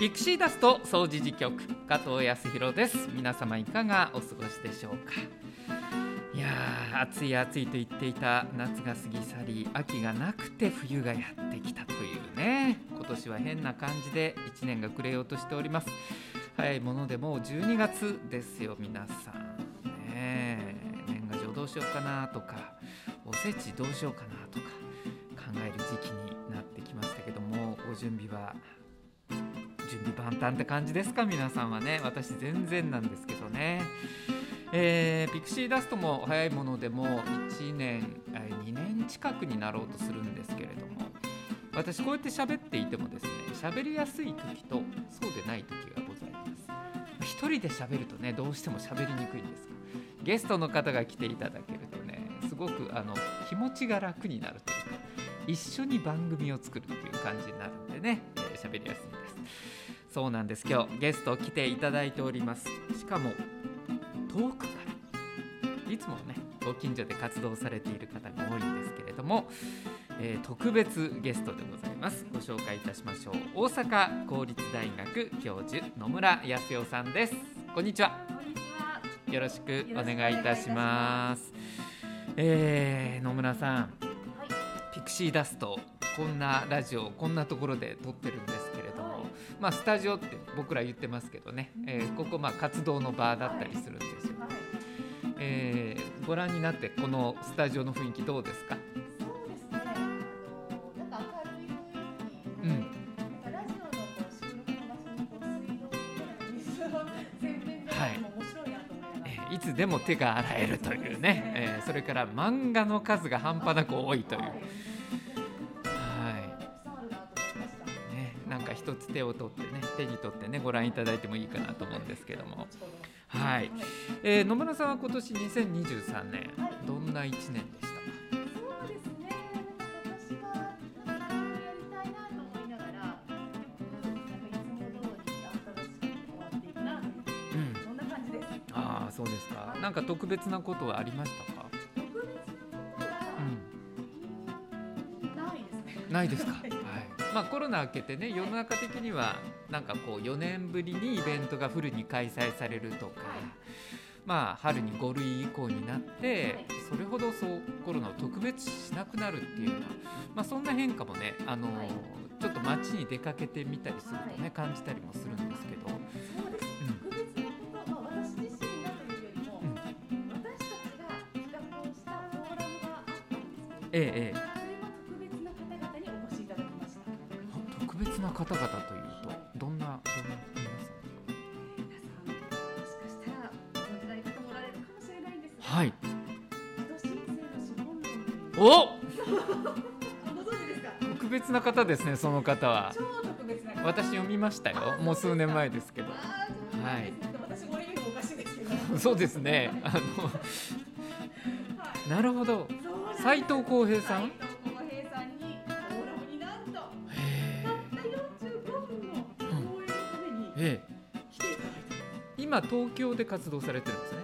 ピクシーダスト掃除時局加藤康弘です。皆様いかがお過ごしでしょうか？いやー暑い暑いと言っていた夏が過ぎ去り秋がなくて冬がやってきたというね。今年は変な感じで1年が暮れようとしております。早いものでもう12月ですよ皆さん。ね年賀状どうしようかなとかおせちどうしようかなとか考える時期になってきましたけどもご準備は準備万端って感じですか？皆さんはね。私全然なんですけどね。えー、ピクシーダストも早いものでも1年2年近くになろうとするんですけれども。私こうやって喋っていてもですね喋りやすい時とそうでない時がございます。一人で喋るとねどうしても喋りにくいんですがゲストの方が来ていただけるとねすごくあの気持ちが楽になるというか一緒に番組を作るっていう感じになるんでね喋、えー、りやすい。そうなんです。今日ゲスト来ていただいております。しかも遠くから。いつもねご近所で活動されている方が多いんですけれども、えー、特別ゲストでございます。ご紹介いたしましょう。大阪公立大学教授野村康代さんです。こんにちは。よろしくお願いいたします。えー、野村さん、はい、ピクシーダストこんなラジオこんなところで撮ってるんですまあスタジオって僕ら言ってますけどね、えー、ここまあ活動の場だったりするんですよ、はい、えー、ご覧になってこのスタジオの雰囲気どうですか？いつでも手が洗えるというね、えー、それから漫画の数が半端なく多いという。手を取ってね手に取ってねご覧いただいてもいいかなと思うんですけども。はい、えー、野村さんは今年2023年、はい、どんな1年でしたか？そうですね。私はやりたいなと思いながらなんかいつも通り新しく終わっていくなん、そんな感じです。ああそうですか。なんか特別なことはありましたか？特別なことは、うん、ないですね。ないですか？まあ、コロナ明けてね世の中的にはなんかこう4年ぶりにイベントがフルに開催されるとか、まあ、春に5類以降になってそれほどそうコロナを特別しなくなるっていうような、まあ、そんな変化もねあの、ちょっと街に出かけてみたりするとね、感じたりもするんですけど。そうです、特別なこと、まあ、私自身がというよりも、私たちが企画をしたフォーラムがあったんですけど、ええ方々というとどんなどんはいお特別な方ですねその方は。私読みましたよもう数年前ですけどはい。そうですね。あの、なるほど斉藤浩平さん？今東京で活動されてるんですね。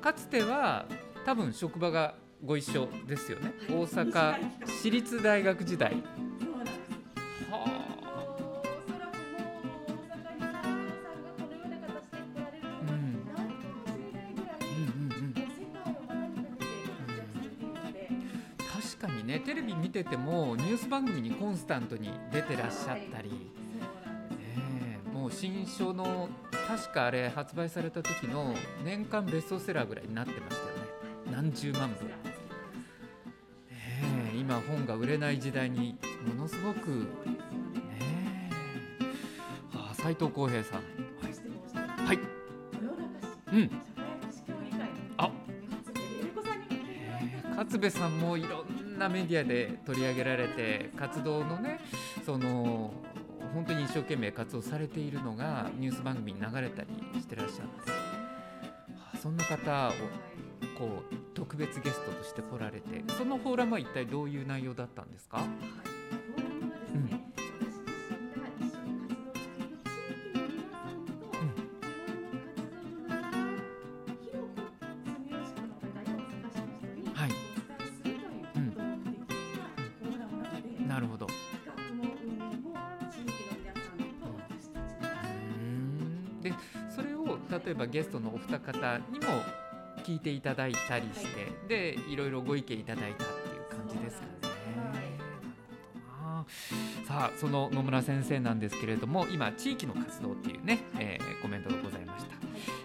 かつては多分職場がご一緒ですよね、大阪市立大学時代。確かにねテレビ見ててもニュース番組にコンスタントに出てらっしゃったり、新書の確かあれ発売された時の年間ベストセラーぐらいになってましたよね。何十万部、えー、今本が売れない時代にものすごくねあ斉藤浩平さん。はい。うん。あ勝部さん。もいろん。なメディアで取り上げられて活動のねその本当に一生懸命活動されているのがニュース番組に流れたりしてらっしゃるんです、は、そんな方をこう特別ゲストとして来られてそのフォーラムは一体どういう内容だったんですか、二方にも聞いていただいたりして、はでいろいろご意見いただいたっていう感じですかね。さあその野村先生なんですけれども今地域の活動っていうね、えーコメントがございました、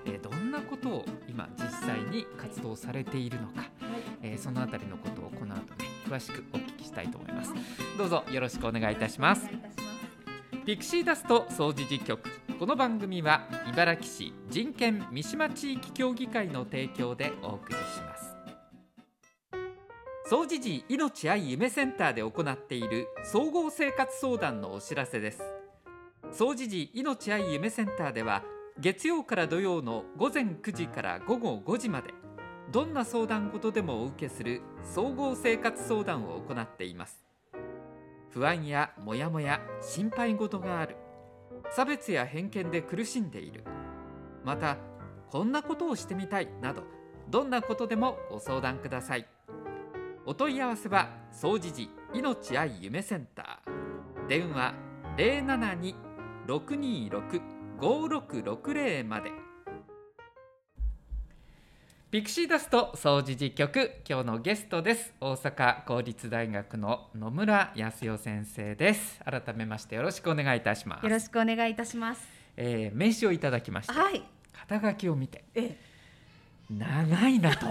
えーどんなことを今実際に活動されているのか、はい。えーそのあたりのことをこの後ね詳しくお聞きしたいと思います。どうぞよろしくお願いいたします。ピクシーダスト総除事局この番組は茨城市人権三島地域協議会の提供でお送りします。総除寺命愛夢センターで行っている総合生活相談のお知らせです。総除寺命愛夢センターでは月曜から土曜の午前9時から午後5時までどんな相談事でもお受けする総合生活相談を行っています。不安やモヤモヤ心配事がある。差別や偏見で苦しんでいる。またこんなことをしてみたい。などどんなことでもご相談ください。お問い合わせは総除寺命愛夢センター。電話072-626-5660まで。ピクシーダスト総除寺局今日のゲストです。大阪公立大学の野村康代先生です。改めましてよろしくお願いいたします。よろしくお願いいたします。えー名刺をいただきましたはい。肩書きを見てえ長いなと、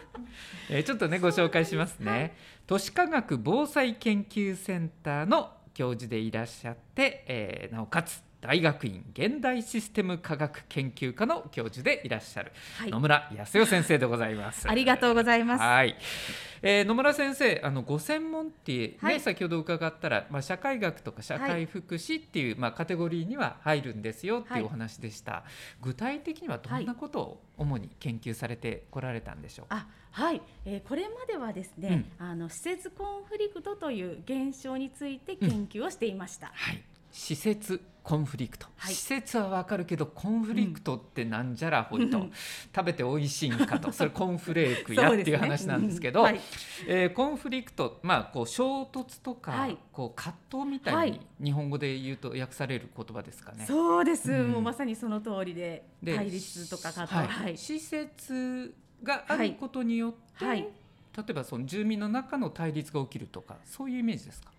えーちょっとねご紹介しますね、都市科学防災研究センターの教授でいらっしゃって、えーなおかつ大学院現代システム科学研究科の教授でいらっしゃるはい。野村康代先生でございます。ありがとうございます。はい、えー野村先生あのご専門って、ねはい。先ほど伺ったら、まあ、社会学とか社会福祉っていう、まあ、カテゴリーには入るんですよってはい。いうお話でした、具体的にはどんなことを主に研究されてこられたんでしょうか、あはい、えーこれまではですね、あの施設コンフリクトという現象について研究をしていました。はい施設コンフリクト、はい。施設はわかるけどコンフリクトってなんじゃらほいと、うん。食べて美味しいんかと。それコンフレークや っていう話なんですけどうん。はい。えーコンフリクト、まあ、こう衝突とか、はい。こう葛藤みたいはに日本語で言うと訳される言葉ですかね。そうです、うん。もうまさにその通りでで対立とか葛藤、はい。はい。施設があることによって、はい。例えばその住民の中の対立が起きるとかそういうイメージですか？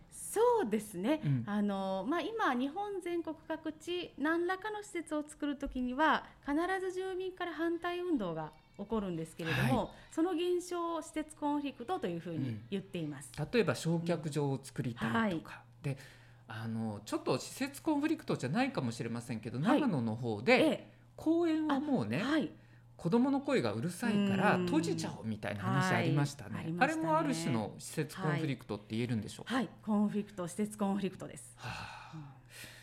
そうですね、うん。あのまあ、今、日本全国各地何らかの施設を作るときには必ず住民から反対運動が起こるんですけれども、はその現象を施設コンフリクトというふうに言っています。例えば焼却場を作りたいとか、であのちょっと施設コンフリクトじゃないかもしれませんけど、はい長野の方でえ公園はもうね、えはい、子供の声がうるさいからうん。閉じちゃおうみたいな話ありましたね,、はいあしたね。れもある種の施設コンフリクトって言えるんでしょうか、はい、コンフリクト、施設コンフリクトです。はあ。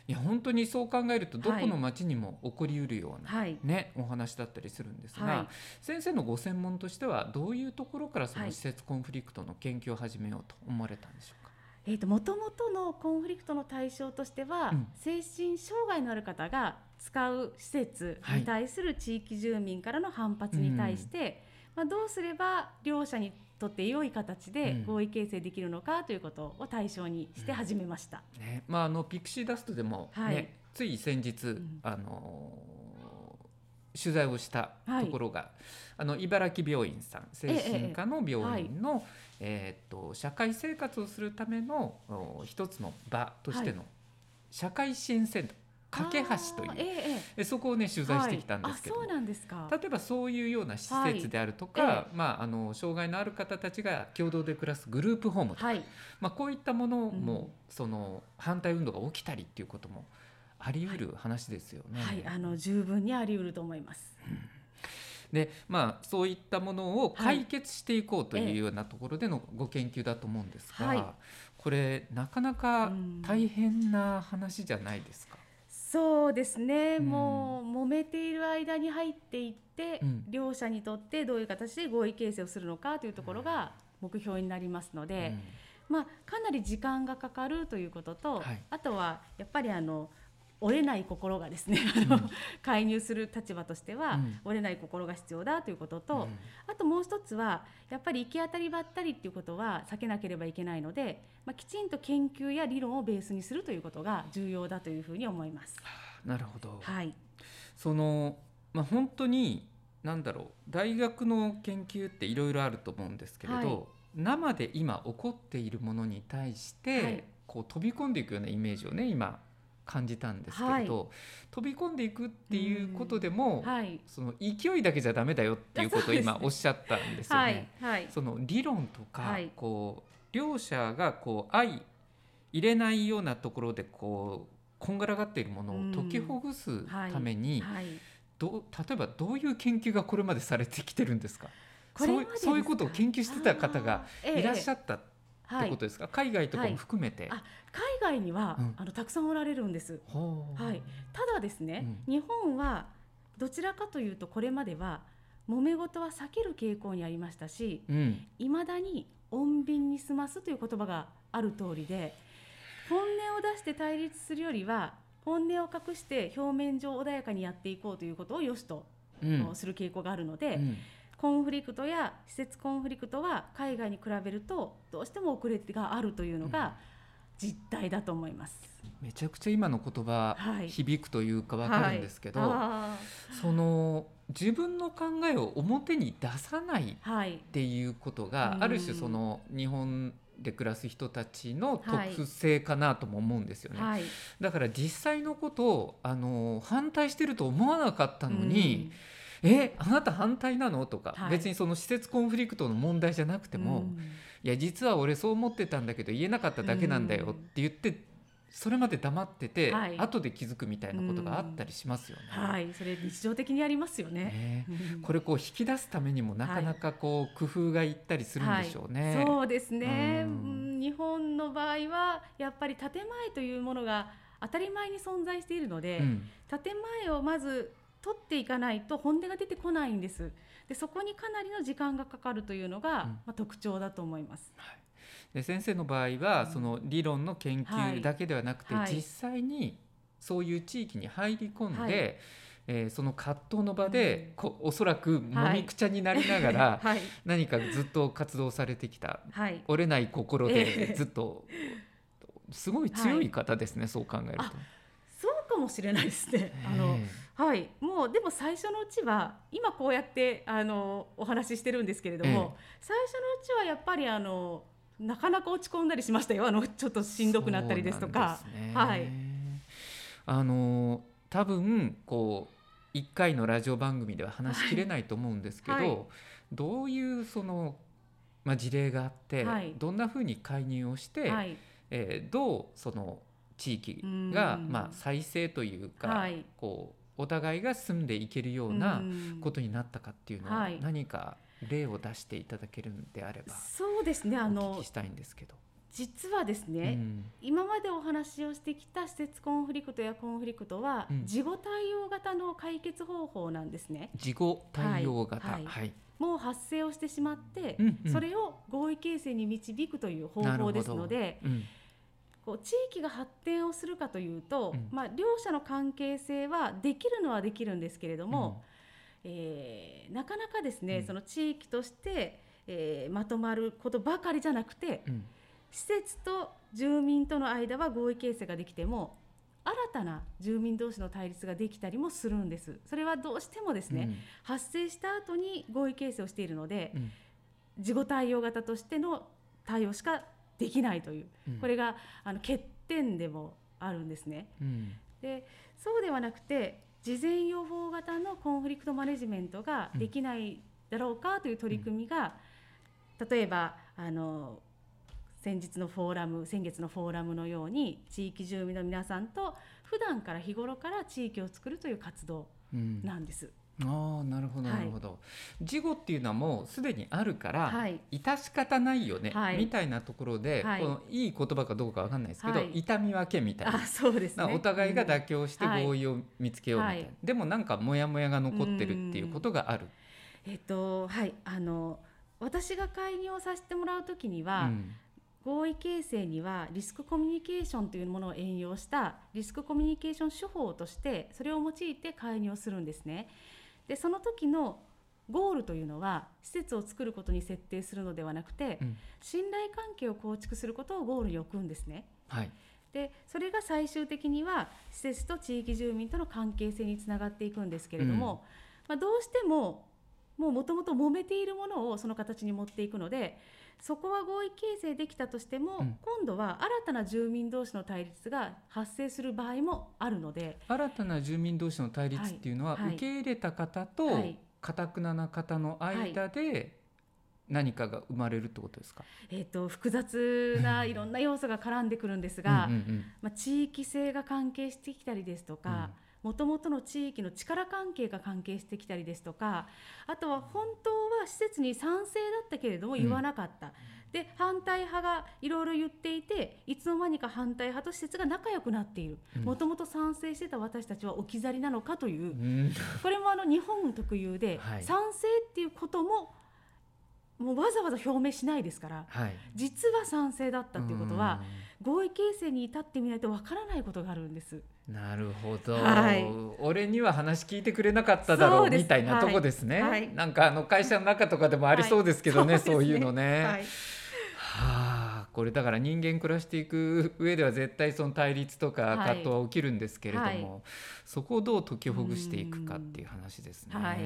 いや本当にそう考えるとどこの町にも起こりうるような、はい、ね、お話だったりするんですが、はい。先生のご専門としてはどういうところからそはい。の施設コンフリクトの研究を始めようと思われたんでしょうか？えー、と元々のコンフリクトの対象としては、うん。精神障害のある方が使う施設はいに対する地域住民からの反発に対して、まあ、どうすれば両者にとって良い形でうん。合意形成できるのかということを対象にして始めました。ね。まあ、あのピクシーダストでも、ねはい。つい先日、ん。あのー取材をしたところが、あの茨城病院さん精神科の病院の、えーっと社会生活をするためのお一つの場としての社会支援センター架け橋という。えええでそこをね取材してきたんですけども、はい、あそうなんですか。例えばそういうような施設であるとか、はい。まあ、あの障害のある方たちが共同で暮らすグループホームとか、はい、まあ、こういったものも、うん。その反対運動が起きたりっていうこともあり得る話ですよね。はい、あの十分にあり得ると思います。でまあそういったものをはい解決していこうとええいうようなところでのご研究だと思うんですが、はい。これなかなかうん。大変な話じゃないですか。そうですね、うん。もう揉めている間に入っていって、うん。両者にとってどういう形で合意形成をするのかというところが目標になりますので、まあ、かなり時間がかかるということと、はい。あとはやっぱりあの折れない心がですねあの、うん介入する立場としては、うん。折れない心が必要だということと、うん。あともう一つはやっぱり行き当たりばったりっていうことは避けなければいけないので、まあ、きちんと研究や理論をベースにするということが重要だというふうに思います。なるほど、はい。そのまあ本当になんだろう大学の研究っていろいろあると思うんですけれど、はい。生で今起こっているものに対して、はい。こう飛び込んでいくようなイメージをね今感じたんですけれど、飛び込んでいくっていうことでも、はい。その勢いだけじゃダメだよっていうことを今おっしゃったんですよはね。いはい。その理論とか、はい。こう両者がこう相入れないようなところでこうこんがらがっているものを解きほぐすために、はいどう例えばどういう研究がこれまでされてきてるんですか？そうそういうことを研究してた方がいらっしゃっったってはい。ことですか、海外とかも含めて。あ海外には、うん。あのたくさんおられるんです。はい。ただですね、う日本はどちらかというとこれまでは揉め事は避ける傾向にありましたしうん。いまだに穏便に済ますという言葉がある通りで本音を出して対立するよりは本音を隠して表面上穏やかにやっていこうということを良しとうん。する傾向があるので、うんコンフリクトや施設コンフリクトは海外に比べるとどうしても遅れがあるというのが実態だと思います。めちゃくちゃ今の言葉、はい。響くというかわかるんですけど、はその自分の考えを表に出さないい、はい、っていうことが、うん。ある種その日本で暮らす人たちの特性かなとも思うんですよね、はい、だから実際のことをあの反対してると思わなかったのに、えあなた反対なの？とか、はい。別にその施設コンフリクトの問題じゃなくても、うんいや実は俺そう思ってたんだけど言えなかっただけなんだよって言って、それまで黙ってて、はい。後で気づくみたいなことがあったりしますよね。はい、それ日常的にありますよね。ね。うん。これこう引き出すためにもなかなかこう工夫がいったりするんでしょうね。はい。そうですね、ううんん。日本の場合はやっぱり建前というものが当たり前に存在しているので、うん。建前をまず取っていかないと本音が出てこないんです。でそこにかなりの時間がかかるというのが、うん。まあ、特徴だと思います。はい。で先生の場合は、うん。その理論の研究だけではなくて、はい。実際にそういう地域に入り込んで、はい。えーその葛藤の場で、うん。こうおそらくもみくちゃになりながら、はい、何かずっと活動されてきたはい、折れない心えでえずっと、すごい強い方ですね、そう考えると。あそうかもしれないですね。あのえはい、もうでも最初のうちは今こうやってあのお話ししてるんですけれども、最初のうちはやっぱりあのなかなか落ち込んだりしましたよ。あのちょっとしんどくなったりですとか。ね。はい。あの多分こう1回のラジオ番組では話しきれないと思うんですけど、はい。どういうその、まあ、事例があって、はい。どんなふうに介入をして、はい。えーどうその地域が、うん。まあ、再生というか、はい。こうお互いが住んでいけるようなうん。ことになったかっていうのは、はい。何か例を出していただけるんであればそうですね。あのきしたいんですけど。実はですうね、ん。今までお話をしてきた施設コンフリクトやコンフリクトは、うん。事後対応型の解決方法なんですね。事後対応型、はい。はい。もう発生をしてしまって、うんうん。それを合意形成に導くという方法ですのでうんこう地域が発展をするかというと、うん。まあ、両者の関係性はできるのはできるんですけれども、えーなかなかですね、うん。その地域として、えーまとまることばかりじゃなくてうん。うん施設と住民との間は合意形成ができても新たな住民同士の対立ができたりもするんです。それはどうしてもですね、発生した後に合意形成をしているので、うん。事後対応型としての対応しかできないという。うん。これがあの欠点でもあるんですね。うん。でそうではなくて事前予防型のコンフリクトマネジメントができないだろうかという取り組みが、例えばあの先日のフォーラム先月のフォーラムのように地域住民の皆さんと普段から日頃から地域を作るという活動うん。なんです。ああなるほどはい。なるほど、事後っていうのはもうすでにあるから、はい。致し方ないよね、はい。みたいなところで、はい。このいい言葉かどうかわかんないですけど、はい。痛み分けみたいな。あそうですね。なお互いが妥協してはい。合意を見つけようみたいな、はい。でもなんかモヤモヤが残ってるっていうことがある。えっとはい。あの私が介入をさせてもらうときにうは、ん。合意形成にはリスクコミュニケーションというものを援用したリスクコミュニケーション手法としてそれを用いて介入をするんですね。でその時のゴールというのは施設を作ることに設定するのではなくて、うん。信頼関係を構築することをゴールに置くんですね。はい。でそれが最終的には施設と地域住民との関係性につながっていくんですけれども、まあ、どうしてももともと揉めているものをその形に持っていくのでそこは合意形成できたとしても、うん。今度は新たな住民同士の対立が発生する場合もあるので、新たな住民同士の対立っていうのは、はいはい。受け入れた方とはい。かたくなな方の間で何かが生まれるってことですか、えー、と複雑ないろんな要素が絡んでくるんですが、まあ、地域性が関係してきたりですとか、もともとの地域の力関係が関係してきたりですとかあとは本当は施設に賛成だったけれども言わなかった、で反対派がいろいろ言っていていつの間にか反対派と施設が仲良くなっている。うん。もともと賛成してた私たちは置き去りなのかという、うん。これもあの日本特有で、はい。賛成っていうことももうわざわざ表明しないですからはい。実は賛成だったっていうことは合意形成に至ってみないとわからないことがあるんです。うんなるほど、はい。俺には話聞いてくれなかっただろそうみたいなとこですね、はい。はい。なんかあの会社の中とかでもありそうですけどね、はい。そういうのね。はい。はあこれだから人間暮らしていく 上では絶対その対立とかはい。葛藤は起きるんですけれども、はい。そこをどう解きほぐしていくかっていう話ですね。うん。はい。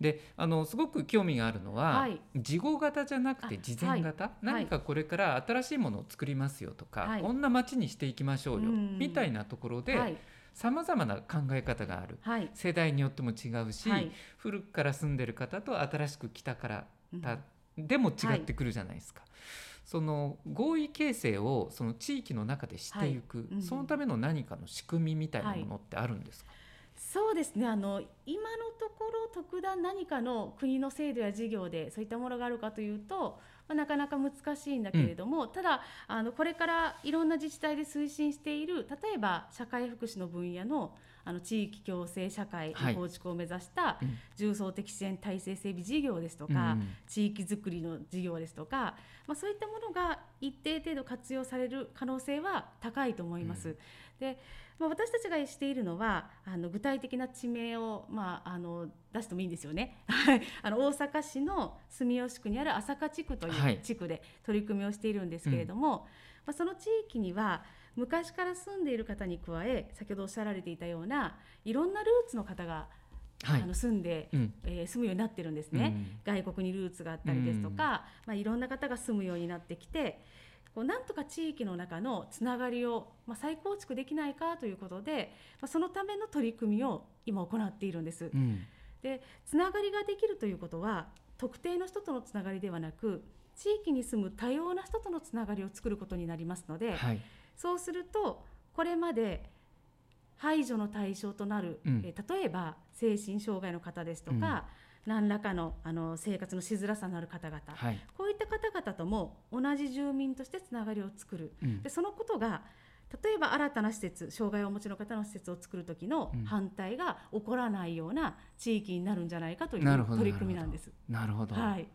であのすごく興味があるのは、はい。事後型じゃなくてあ事前型、何かこれから新しいものを作りますよとか、はい。こんな街にしていきましょうよ、うん。みたいなところではい。さまざまな考え方がある。はい。世代によっても違うし、はい。古くから住んでる方と新しく来たからうん。たでも違ってくるじゃないですか。その合意形成をその地域の中でしていく、はい。うん。そのための何かの仕組みみたいなものってあるんですか、そうですね。あの今のところ特段何かの国の制度や事業でそういったものがあるかというと、まあ、なかなか難しいんだけれども、ただあのこれからいろんな自治体で推進している例えば社会福祉の分野のあの地域共生社会はい。の構築を目指したうん。重層的支援体制整備事業ですとか、うん地域づくりの事業ですとか、まあ、そういったものが一定程度活用される可能性は高いと思います。うん。でまあ、私たちがしているのはあの具体的な地名を、まあ、あの出してもいいんですよね。はい。あの大阪市の住吉区にある朝霞地区とはい。いう地区で取り組みをしているんですけれども、まあ、その地域には昔から住んでいる方に加え先ほどおっしゃられていたようないろんなルーツの方が、はい。あの住んで、うん。えー住むようになってるんですね。外国にルーツがあったりですとか、まあ、いろんな方が住むようになってきてこうなんとか地域の中のつながりを、まあ、再構築できないかということで、まあ、そのための取り組みを今行っているんです。うん。でつながりができるということは特定の人とのつながりではなく地域に住む多様な人とのつながりを作ることになりますので、はいそうするとこれまで排除の対象となる、うん。えー例えば精神障害の方ですとか、何らかのあの生活のしづらさのある方々、はい。こういった方々とも同じ住民としてつながりを作る。うん。でそのことが例えば新たな施設障害をお持ちの方の施設を作る時のうん。反対が起こらないような地域になるんじゃないかという取り組みなんです。なるほど、はい、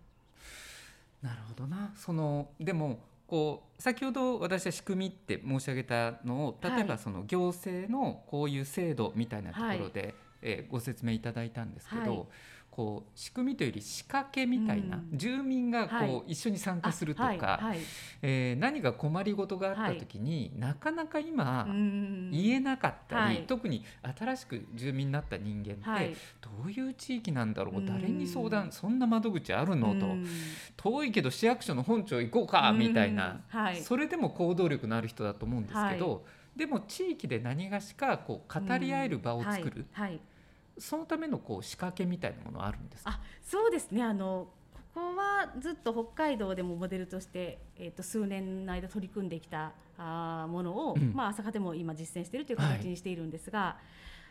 なるほどな。そのでもこう先ほど私は仕組みって申し上げたのを例えばはい。その行政のこういう制度みたいなところで、えーご説明いただいたんですけど、はいこう仕組みというより仕掛けみたいな、うん。住民がこう、はい。一緒に参加するとか、あはいはい。えー何か困りごとがあった時に、なかなか今、うん。言えなかったり、はい。特に新しく住民になった人間って、はい。どういう地域なんだろう、うん。誰に相談そんな窓口あるのと、うん。遠いけど市役所の本庁行こうかみたいな、うんはい。それでも行動力のある人だと思うんですけど、でも地域で何がしかこう語り合える場を作る、はい。はいそのためのこう仕掛けみたいなものはあるんですか？あそうですね。あのここはずっと北海道でもモデルとして、えー、と数年の間取り組んできたあーものを、うん。まあ、朝霞でも今実践しているという形にしているんですが、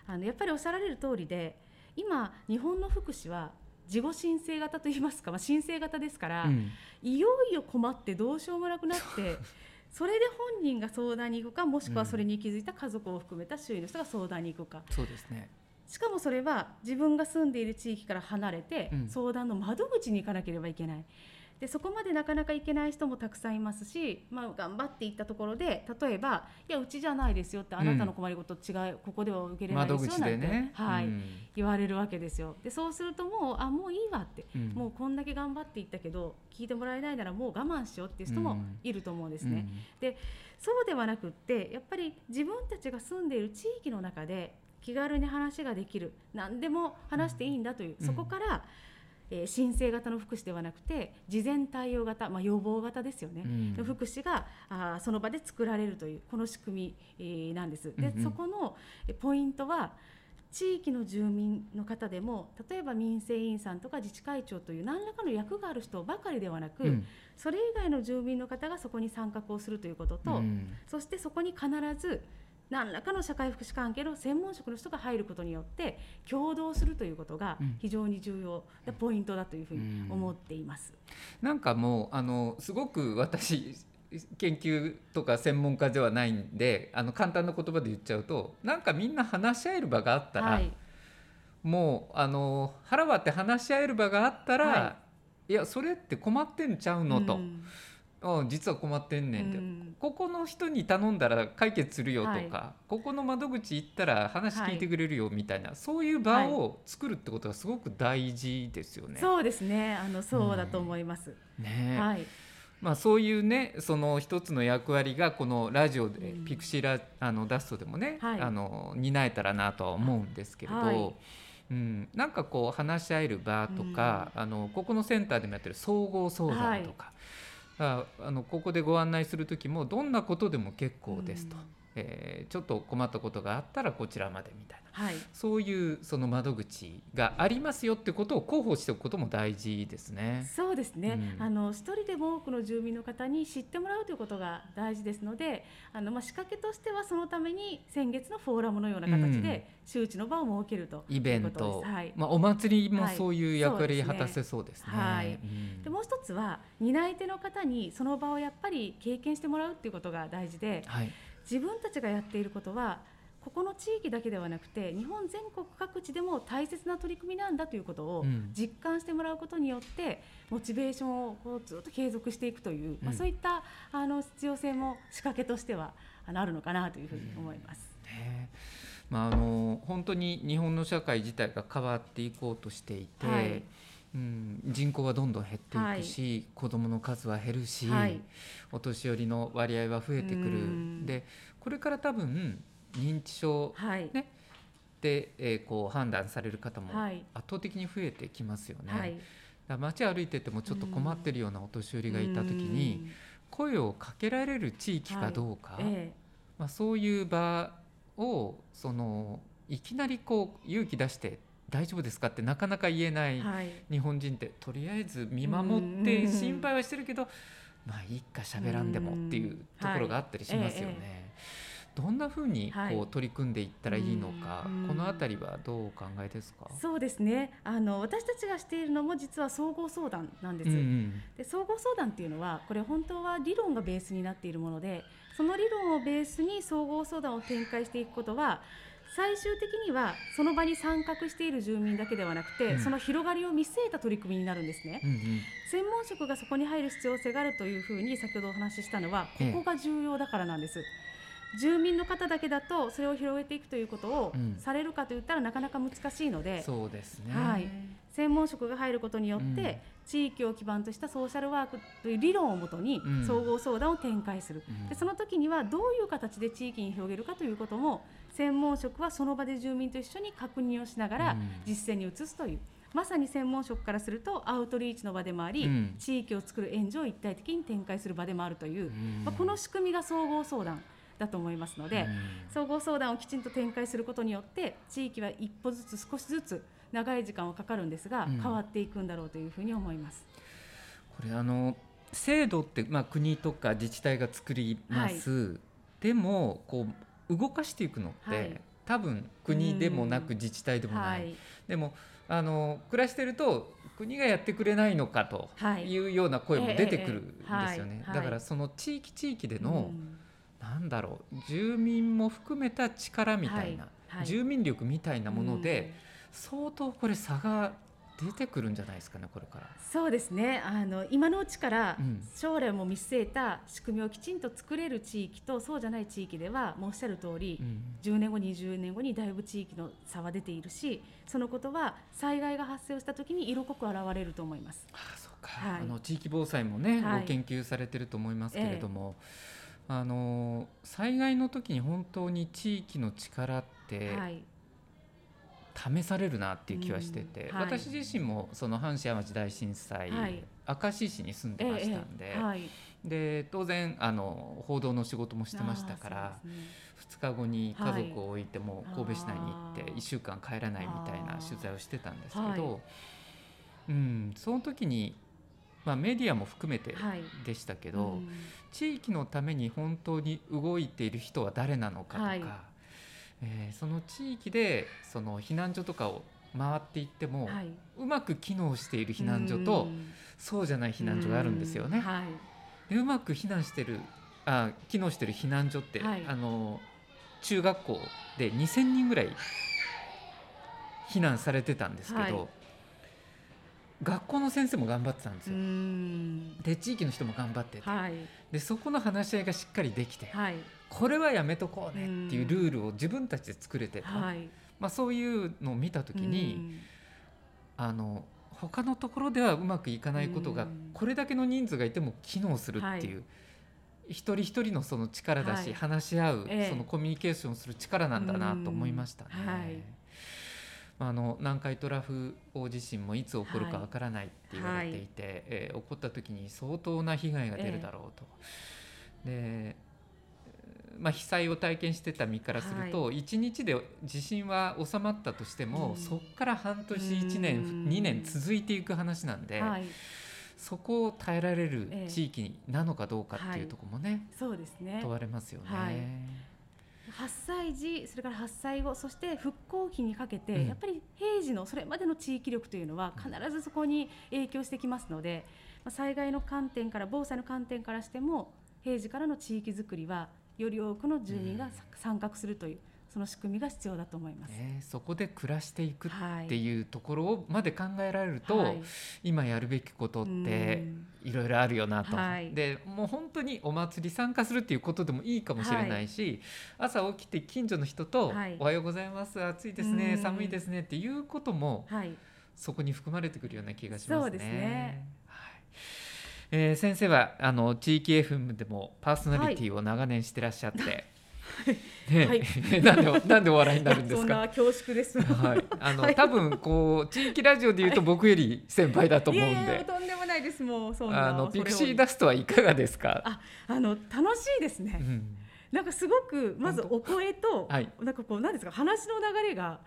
あのやっぱりおっしゃられる通りで今日本の福祉は事後申請型といいますか、まあ、申請型ですから、うん。いよいよ困ってどうしようもなくなって それで本人が相談に行くかもしくはそれに気づいた家族を含めた周囲の人が相談に行くか、そうですねしかもそれは自分が住んでいる地域から離れて、うん。相談の窓口に行かなければいけない。でそこまでなかなか行けない人もたくさんいますし、まあ、頑張っていったところで例えば「いやうちじゃないですよ」って「あなたの困りごと違う、ここでは受けれないですよ」なんて、でね、はい。うん。言われるわけですよ。でそうするともうあもういいわって、うん。もうこんだけ頑張っていったけど聞いてもらえないならもう我慢しようっていう人もいると思うんですね。そうではなくってやっぱり自分たちが住んでいる地域の中で気軽に話ができる何でも話していいんだという、うん。そこから、えー申請型の福祉ではなくて事前対応型、まあ、予防型ですよね、うん。の福祉があーその場で作られるというこの仕組み、えーなんです。で、うんうん。そこのえポイントは地域の住民の方でも例えば民生委員さんとか自治会長という何らかの役がある人ばかりではなく、うん。それ以外の住民の方がそこに参画をするということと、うん。そしてそこに必ず何らかの社会福祉関係の専門職の人が入ることによって共同するということがうん。非常に重要なポイントだというふうに思っています。なんかもうあのすごく私研究とか専門家ではないんであの簡単な言葉で言っちゃうとなんかみんな話し合える場があったら、はい、もうあの腹割って話し合える場があったら、、はいやそれって困ってんちゃうのと、うんうん実は困ってんねんって、うん。ここの人に頼んだら解決するよとか、はい。ここの窓口行ったら話聞いてくれるよみたいな、そういう場を作るってことがすごく大事ですよね。そうですね。あのそうだと思います。ね。はい、まあ、そういうねその一つの役割がこのラジオで、うん。ピクシーラあのダストでもね、はい。あの担えたらなとは思うんですけれど、はい。うん、なんかこう話し合える場とか、あのここのセンターでもやってる総合相談とか、ああのここでご案内する時もどんなことでも結構ですと、えーちょっと困ったことがあったらこちらまでみたいな。はい、そういうその窓口がありますよってことを広報しておくことも大事ですね。そうですね、うん。あの一人でも多くの住民の方に知ってもらうということが大事ですのであの、まあ、仕掛けとしてはそのために先月のフォーラムのような形で周知の場を設けるとイベンいうことト、です。はい。まあ、お祭りもはい。そういう役割果たせそうですね。はい。うん。でもう一つは担い手の方にその場をやっぱり経験してもらうっていうことが大事ではい自分たちがやっていることはここの地域だけではなくて日本全国各地でも大切な取り組みなんだということをうん。実感してもらうことによってモチベーションをこうずっと継続していくという、まあ、うんそういったあの必要性も仕掛けとしてはあのあるのかなというふうに思います。ね。まあ、あの本当に日本の社会自体が変わっていこうとしていて、はいうん、人口はどんどん減っていくし、子どもの数は減るし、はい。お年寄りの割合は増えてくうるん。でこれから多分認知症はい、ね。で、えーこう判断される方もはい。圧倒的に増えてきますよね。はい、だ街歩いててもちょっと困ってるようなお年寄りがいた時に声をかけられる地域かどうか、うん、え。まあ、そういう場をそのいきなりこう勇気出して大丈夫ですか？ってなかなか言えないえはい、日本人ってとりあえず見守ってうん心配はしてるけどまあいいか喋らんでもっていうところがあったりしますよね。はいえどんなふうにこはい。う取り組んでいったらいいのか、うん。このあたりはどうお考えですか？そうですね。あの私たちがしているのも実は総合相談なんです。うんうん。で総合相談っていうのはこれ本当は理論がベースになっているものでその理論をベースに総合相談を展開していくことは最終的にはその場に参画している住民だけではなくて、うんその広がりを見据えた取り組みになるんですね。うんうん専門職がそこに入る必要性があるというふうに先ほどお話ししたのはこええこが重要だからなんです。住民の方だけだとそれを広げていくということをうんされるかといったらなかなか難しいので、そうですね。はい専門職が入ることによって、うん。地域を基盤としたソーシャルワークという理論をもとにうん。総合相談を展開する、うん。でその時にはどういう形で地域に広げるかということも専門職はその場で住民と一緒に確認をしながらうん。実践に移すという、まさに専門職からするとアウトリーチの場でもあり、うん。地域を作る援助を一体的に展開する場でもあるという、うん。まあ、この仕組みが総合相談だと思いますので。うん。総合相談をきちんと展開することによって地域は一歩ずつ少しずつ長い時間はかかるんですが、うん。変わっていくんだろうというふうに思います。これあの制度って、まあ、国とか自治体が作ります、でもこう動かしていくのって、はい。多分国でもなく自治体でもない、はい、でもあの暮らしてると国がやってくれないのかとはい。いうような声も出てくるんですよね、だからその地域地域での、うん。なんだろう住民も含めた力みたいな、はい。はい。住民力みたいなもので、相当これ差が出てくるんじゃないですかねこれから。そうですね。あの今のうちからうん。将来も見据えた仕組みをきちんと作れる地域とそうじゃない地域ではもうおっしゃる通り、うん。10年後20年後にだいぶ地域の差は出ているしそのことは災害が発生をした時に色濃く現れると思います。ああそうか、はい。あの地域防災もね、はい。ご研究されてると思いますけれども、あの災害の時に本当に地域の力ってはい、試されるなっていう気はしてて、うんはい。私自身もその阪神・淡路大震災、はい。明石市に住んでましたんで、ええはい、で当然あの報道の仕事もしてましたからね。2日後に家族を置いてもはい神戸市内に行ってあー。1週間帰らないみたいな取材をしてたんですけはど、うん、その時に、まあ、メディアも含めてはい。でしたけど、うん。地域のために本当に動いている人は誰なのかとか、はいえーその地域でその避難所とかを回っていっても、はい。うまく機能している避難所と、うん。そうじゃない避難所があるんですよね。うん。はい、でうまく避難してるあ機能してる避難所って、はい。あの中学校で2,000人ぐらい避難されてたんですけど、はい。学校の先生も頑張ってたんですうよ。ん。で地域の人も頑張ってて、はい。でそこの話し合いがしっかりできて、はいこれはやめとこうねっていうルールを自分たちで作れてた、はい。まあ、そういうのを見た時に、うん。あの他のところではうまくいかないことがうん。これだけの人数がいても機能するっていう、一人一人のその力だし、はい。話し合う、ええ。そのコミュニケーションする力なんだなと思いましたね。うん。はい。あの南海トラフ大地震もいつ起こるかわからないって言われていて、えー起こった時に相当な被害が出るだろうと。でまあ、被災を体験してた身からすると、1日で地震は収まったとしても、うん。そこから半年1年うん。2年続いていく話なんで、はい。そこを耐えられるええ地域なのかどうかっていうところもね、そうですね。問われますよね。はい。発災時それから発災後そして復興期にかけて、うん。やっぱり平時のそれまでの地域力というのは必ずそこに影響してきますので、まあ、災害の観点から防災の観点からしても平時からの地域づくりはより多くの住民が参画するという、その仕組みが必要だと思います。ねそこで暮らしていくはいっていうところをまで考えられると、はい。今やるべきことってうん。いろいろあるよなと、はい。でもう本当にお祭り参加するっていうことでもいいかもしれないし、朝起きて近所の人とはい「おはようございます暑いですねうん。寒いですね」っていうこともはい。そこに含まれてくるような気がしますね。そうですね。はいえー先生はあの地域 FM でもパーソナリティを長年してらっしゃって、ねはい。なんでなんでお笑いになるんですか？そんな恐縮です。はい、あの、はい。多分こう地域ラジオでいうと僕より先輩だと思うんで、いやいやとんでもないです。もうそんなあのピクシーだダストはいかがですか？ああの楽しいですね。うん、なんかすごくまずお声と、はい。なんかこうなんですか？話の流れが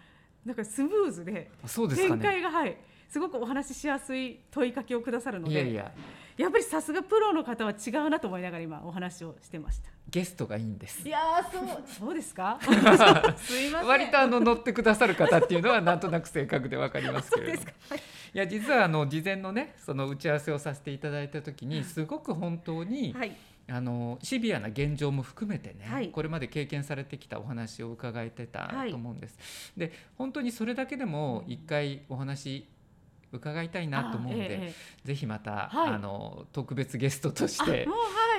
なんかスムーズでそうですか展ね。開がはい。すごくお話ししやすい問いかけをくださるので。いやいや、やっぱりさすがプロの方は違うなと思いながら今お話をしてました。ゲストがいいんですい。やーそうそうですか？すいません。割とあの乗ってくださる方っていうのはなんとなく正確でわかりますけれども。ですか。はいいや実はあの事前のねその打ち合わせをさせていただいた時にすごく本当に、はいあのシビアな現状も含めてね、はいこれまで経験されてきたお話を伺えてたはいと思うんです。で本当にそれだけでも一回お話伺いたいなと思うんで、あえええぜひまた、はい。あの特別ゲストとしえて。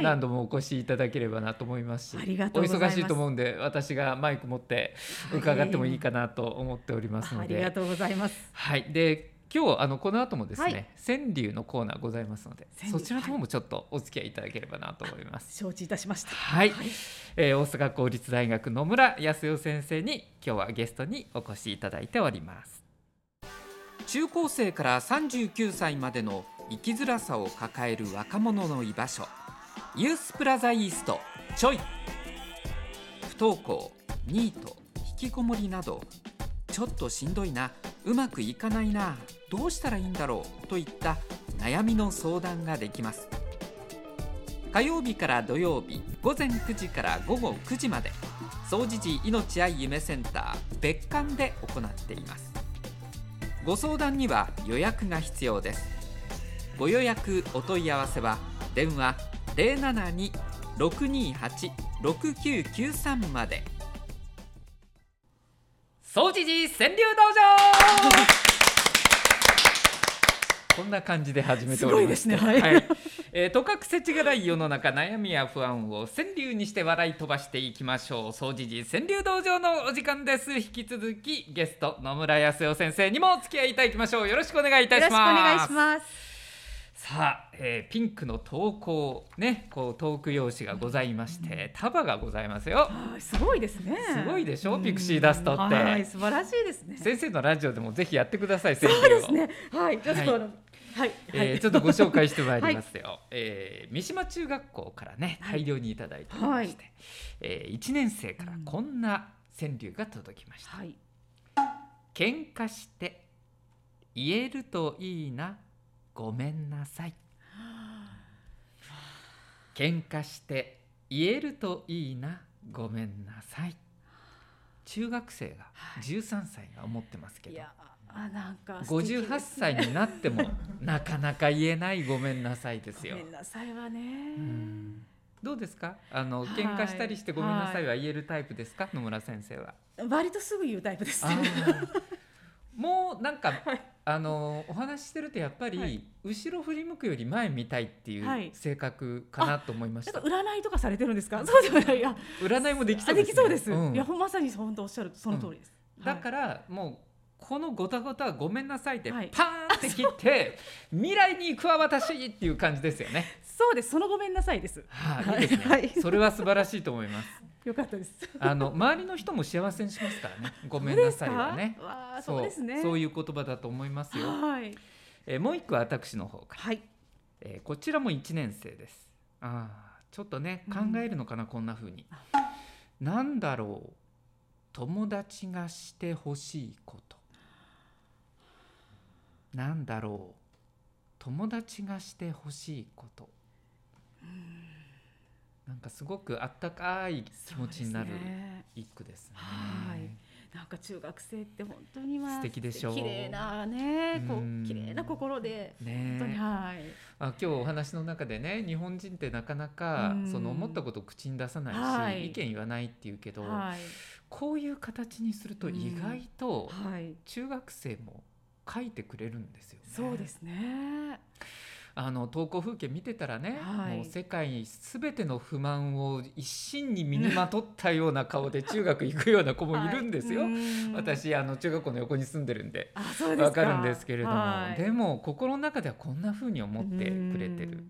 何度もお越しいただければなと思いますし、お忙しいと思うんで私がマイク持って伺ってもいいかなと思っておりますあので、ありがとうございます。はい。で今日あのこの後もですね、はい。川柳のコーナーございますのでそちらの方もちょっとお付き合いいただければなと思います。承知いたしました。はい、えー大阪公立大学野村康代先生に今日はゲストにお越しいただいております中高生から39歳までの生きづらさを抱える若者の居場所。ユースプラザイーストちょい。不登校ニート引きこもりなど。ちょっとしんどいな。うまくいかないな。どうしたらいいんだろうといった悩みの相談ができます。火曜日から土曜日午前9時から午後9時まで。総持寺命愛夢センター別館で行っています。ご相談には予約が必要です。ご予約お問い合わせは電話072-628-6993まで。総持寺川柳道場。こんな感じで始めておりますごいですね。はい。えーとかくせちがらい世の中悩みや不安を川柳にして笑い飛ばしていきましょう。総持寺川柳道場のお時間です。引き続きゲスト野村康代先生にもお付き合いいただきましょうよろしくお願いいたしよますろしくお願いします。さあ、えーピンクの投稿ねこうトーク用紙がございまして束がございますよ。はい、すごいですね。すごいでしょ？うんピクシーダストって。はい、素晴らしいですね。先生のラジオでもぜひやってください川そうですね。はい、ちょっと、ははいい、はい、えーちょっとご紹介してまいりますよ、えー三島中学校からねはい。大量にいただいておりまして、はえ1年生からこんな川柳が届きました、はい、喧嘩して言えるといいなごめんなさい。喧嘩して言えるといいな。ごめんなさい。中学生がはい。13歳が思ってますけど、いや、あ、なんかね。58歳になってもなかなか言えないごめんなさいですよ。ごめんなさいはね。うん。どうですか？あのはい。喧嘩したりしてごめんなさいは言えるタイプですか、野村先生は。割とすぐ言うタイプです。もうなんか、はいあのお話ししてるとやっぱり、はい後ろ振り向くより前見たいっていはいう性格かなと思いました、なんか占いとかされてるんですか？そうでもない。いや、占いもできそあうでねですきそうです。うんいや、まさに本当おっしゃる、その通りです。だからもうこのごたごたはごめんなさいでパはいーンって切って、未来に行くわ私っていう感じですよね。そうです。そのごめんなさいです。はい、いいですね、はいそれは素晴らしいと思います。よかったです。あの周りの人も幸せにしますからね。ごめんなさいはね。そうそうですね。そういう言葉だと思いますよ。はい。えーもう一個私の方から、はい。えーこちらも1年生です。ああ、ちょっとね考えるのかな、こんな風に。なんだろう。友達がしてほしいこと。なんだろう。友達がしてほしいこと。なんかすごくあったかい気持ちになる一句ですね。はい。なんか中学生って本当にまあ素敵でしょう。綺麗なねこう綺麗な心でね。本当にはい。あ今日お話の中でね日本人ってなかなかうん。その思ったことを口に出さないし、はい。意見言わないっていうけど、はい。こういう形にすると意外とはい。中学生も書いてくれるんですよね。そうですねあの投稿風景見てたらね、はい。もう世界すべての不満を一身に身にまとったような顔で中学行くような子もいるんですよ。はい。うん。私あの中学校の横に住んでるんで。わかるんですけれども、はい。でも心の中ではこんな風に思ってくれてる。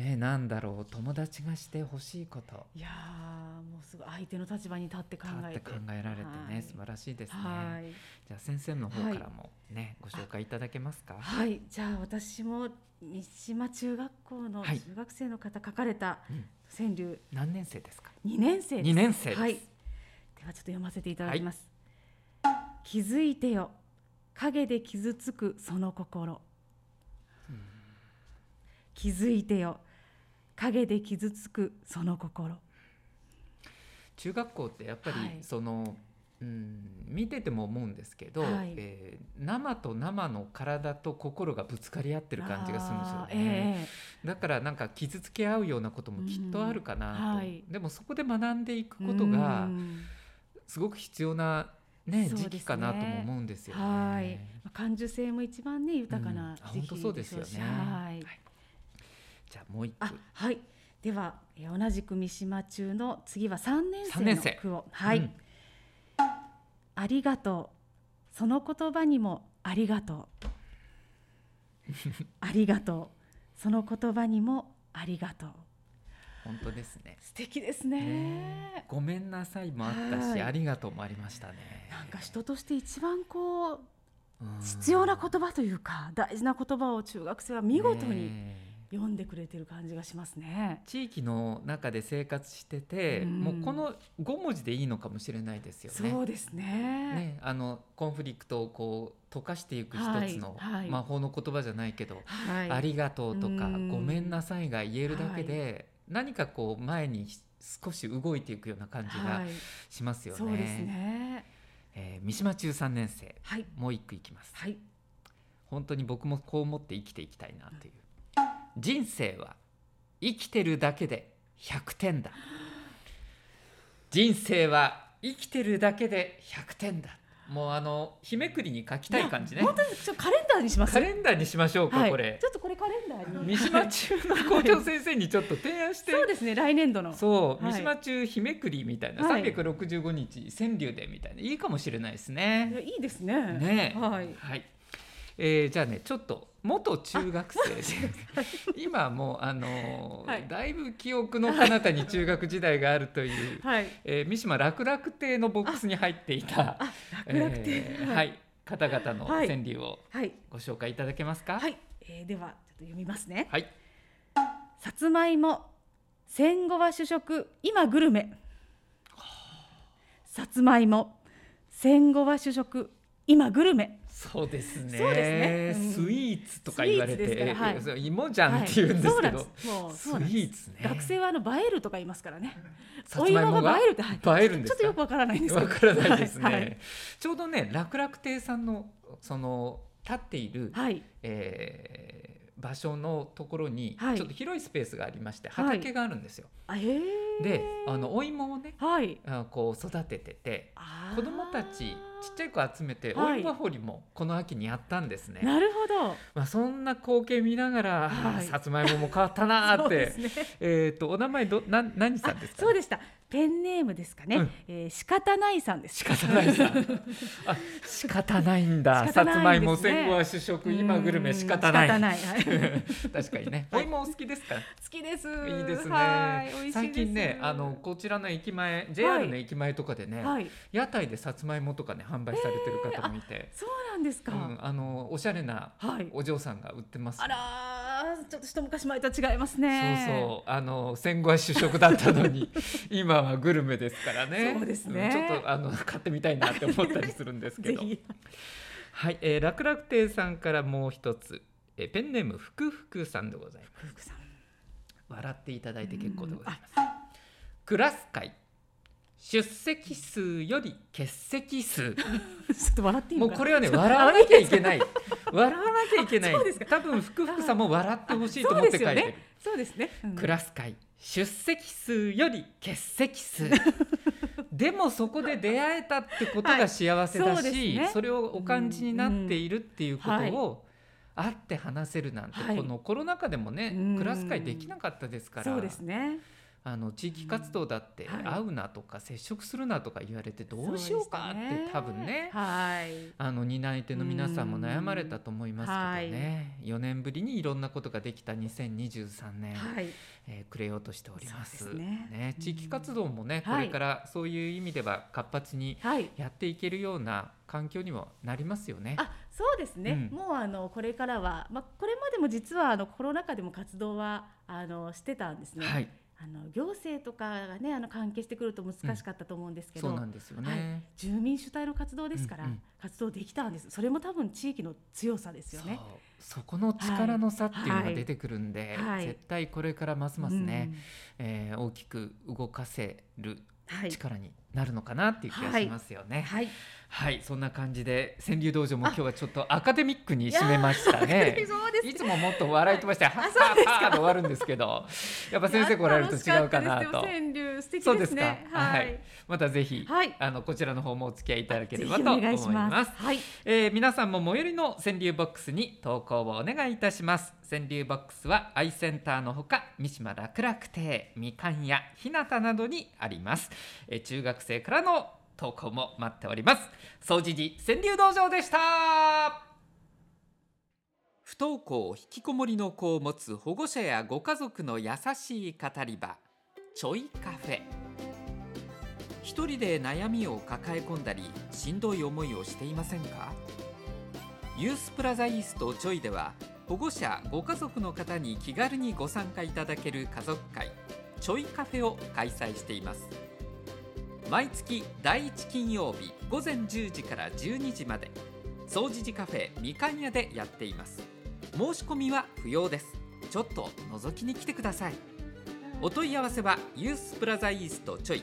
ね、なんだろう友達がしてほしいこといやーもうすごい相手の立場に立って考えて立って考えられてね、はい素晴らしいですね。はいじゃあ先生の方からもね、ご紹介いただけますか？はいじゃあ私も三島中学校のはい中学生の方書かれたうん川柳何年生ですか？2年生で年生です。はい。ではちょっと読ませていただきます。気づいてよ。影で傷つくその心。気づいてよ。影で傷つくその心。中学校ってやっぱり、はいその。うん、見てても思うんですけど、はいえー生と生の体と心がぶつかり合ってる感じがするんですよね。えだからなんか傷つけ合うようなこともきっとあるかなと、うんはいでもそこで学んでいくえことがうんすごく必要な、ねね時期かなとも思うんですよね。感受性も一番ね豊かうんなあ時期本当そうですよね。はい。じゃあもう一あ句。はい。ではえー同じく三島中の次は三年生生の句をはい。うんありがとう。その言葉にもありがとう。ありがとう。その言葉にもありがとう。本当ですね。素敵ですね。ねごめんなさいもあったし、はいありがとうもありましたね。なんか人として一番こううん必要な言葉というか大事な言葉を中学生は見事にね読んでくれてる感じがしますね。地域の中で生活してて、うんもうこの5文字でいいのかもしれないですよね。そうですね。ね、あのコンフリクトをこう溶かしていく一つのはいはい魔法の言葉じゃないけど、はい。ありがとうとか、うんごめんなさいが言えるだけで、何かこう前に少し動いていくような感じがはい。しますよね。そうですね。えー三島中3年生はいもう一句いきます。はい。本当に僕もこう思って生きていきたいなという。人生は生きてるだけで100点だ。人生は生きてるだけで100点だ。もうあの日めくりに書きたい感じね。本当にちょっとカレンダーにします？カレンダーにしましょうか、はい。これ。ちょっとこれカレンダーに。三島中の校長先生にちょっと提案して。そうですね来年度の。そう、はい。三島中日めくりみたいな、はい。365日川柳でみたいな。いいかもしれないですいね。やいいですね。ね。えはい。はい、えーじゃあねちょっと元中学生で今もうあのーはい。だいぶ記憶の彼方に中学時代があるという、はい。えー三島楽々亭のボックスに入っていたえーはい。方々のはい。川柳をはい。ご紹介いただけますか？はい、えー、ではちょっと読みますね。はい、さつまいも戦後は主食今グルメ。さつまいも戦後は主食今グルメそうですね。そうですね。うん。スイーツとか言われて、はい。芋じゃんって言うんですけど、スイーツね。学生はあの映えるとか言いますからね。お芋が映えるって、はい映えるんですか？ちょっとよくわからないんです。けどわからないですね、ちょうどね楽々亭さんのその立っている、はい。えー場所のところにはい。ちょっと広いスペースがありまして、はい。畑があるんですよ。あへえであのお芋をねはい。あこう育ててて子供たちちっちゃい子集めてはい。お芋掘りもこの秋にやったんですね。なるほど。まあ、そんな光景見ながら、はい。さつまいもも変わったなーって。そうですね。えっ、とお名前どな何さんですか、そうでしたペンネームですかね、うん。えー仕方ないさんです。仕方ないさん。あ、仕方ないんだ。仕さつまいも戦後は主食、今グルメ仕方ない。確かにね。はい。お芋お好きですか？好きです。いいですね。最近ね、あのこちらの駅前、JR の駅前とかでね、はい。屋台でさつまいもとかね販売されてる方もいて、そうなんですか、うん、あのおしゃれなはい。お嬢さんが売ってます。あらーちょっと一昔前とは違いますね。そうそう。あの戦後は主食だったのに 今はグルメですからね。そうですね。んちょっとあの買ってみたいなって思ったりするんですけど。はい、えー、楽々亭さんからもう一つ、えーペンネームふくふくさんでございます。福さん。笑っていただいて結構でございます。クラス会出席数より欠席数。ちょっと笑っていいもうこれはね笑わなきゃいけない。笑わなきゃいけない。多分ふくふくさんも笑ってほしいと思って書いてる、そうですね。うん。クラス会。出席数より欠席数。でもそこで出会えたってことが幸せだはいそね。それをお感じになっているっていうことうんう会って話せるなんて、はい。このコロナ禍でもね、うん。クラス会できなかったですから。そうですねあの地域活動だってはい。会うなとか接触するなとか言われてどうしようかって多分ねはい。あの担い手の皆さんも悩まれたと思いますけどね、4年ぶりにいろんなことができた2023年、はい。えー、くれようとしております。そうですね。地域活動もね、はい。これからそういう意味では活発にはい。やっていけるような環境にもなりますよね。あそうですね、うん。もうあのこれからは、まあ、これまでも実はあのコロナ禍でも活動はあのしてたんですね、はい、あの行政とかがねあの関係してくると難しかったと思うんですけど、そうなんですよね。住民主体の活動ですから、うんうん。活動できたんです。それも多分地域の強さですよね。そこの力の差っていうのはいが出てくるんで、はい。絶対これからますますね、えー大きく動かせるうんはい。力になるのかなっていう気がしますよね。はい、はい、そんな感じで川柳道場も今日はちょっとアカデミックに締めましたね。そうですいつももっと笑い飛ばして、はっはっはで終わるんですけど、やっぱ先生来られると違うかなと。楽しったですよ川柳素敵そうですかですね。。ははいい。。またぜひ、はいあのこちらの方もお付き合いいただけれぜばと思いひお願いしま。ますす。はい。えー皆さんも最寄りの川柳ボックスに投稿をお願いいたします川柳ボックスはアイセンターのほか三島楽々亭みかん屋ひなたなどにあります、えー中学生からの投稿も待っております。総持寺川柳道場でした。不登校引きこもりの子を持つ保護者やご家族の優しい語り場ちょいカフェ。一人で悩みを抱え込んだりしんどい思いをしていませんか？ユースプラザイーストちょいでは保護者ご家族の方に気軽にご参加いただける家族会ちょいカフェを開催しています。毎月第1金曜日午前10時から12時まで。総持寺カフェみかん屋でやっています。申し込みは不要です。ちょっと覗きに来てください。お問い合わせはユースプラザイーストちょい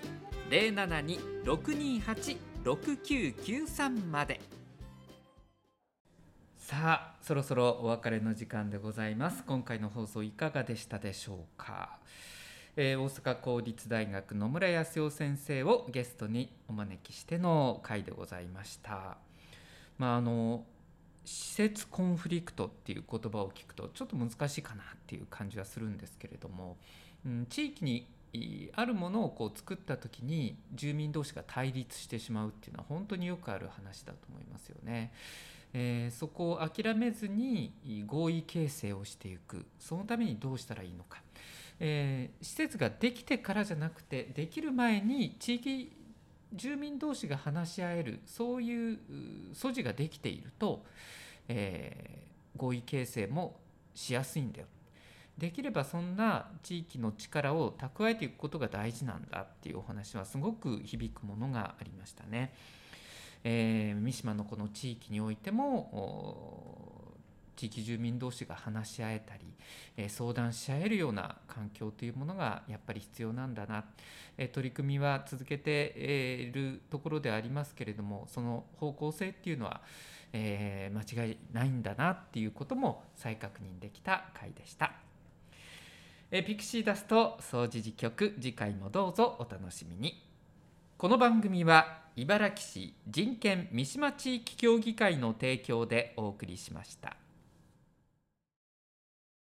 072-628-6993まで。さあそろそろお別れの時間でございます。今回の放送いかがでしたでしょうか、えー大阪公立大学野村康夫先生をゲストにお招きしての回でございました。まああの施設コンフリクトっていう言葉を聞くとちょっと難しいかなっていう感じはするんですけれども、うん、地域にあるものをこう作った時に住民同士が対立してしまうっていうのは本当によくある話だと思いますよね。えーそこを諦めずに合意形成をしていくそのためにどうしたらいいのか、えー施設ができてからじゃなくてできる前に地域住民同士が話し合えるそういう素地ができていると、えー合意形成もしやすいんだよできればそんな地域の力を蓄えていくことが大事なんだっていうお話はすごく響くものがありましたね。えー三島のこの地域においても地域住民同士が話し合えたり、えー相談し合えるような環境というものがやっぱり必要なんだな、えー取り組みは続けているところではありますけれどもその方向性っていうのは、えー間違いないんだなっていうことも再確認できた回でした。えーピクシーダスト総除事局次回もどうぞお楽しみにこの番組は茨城市人権三島地域協議会の提供でお送りしました。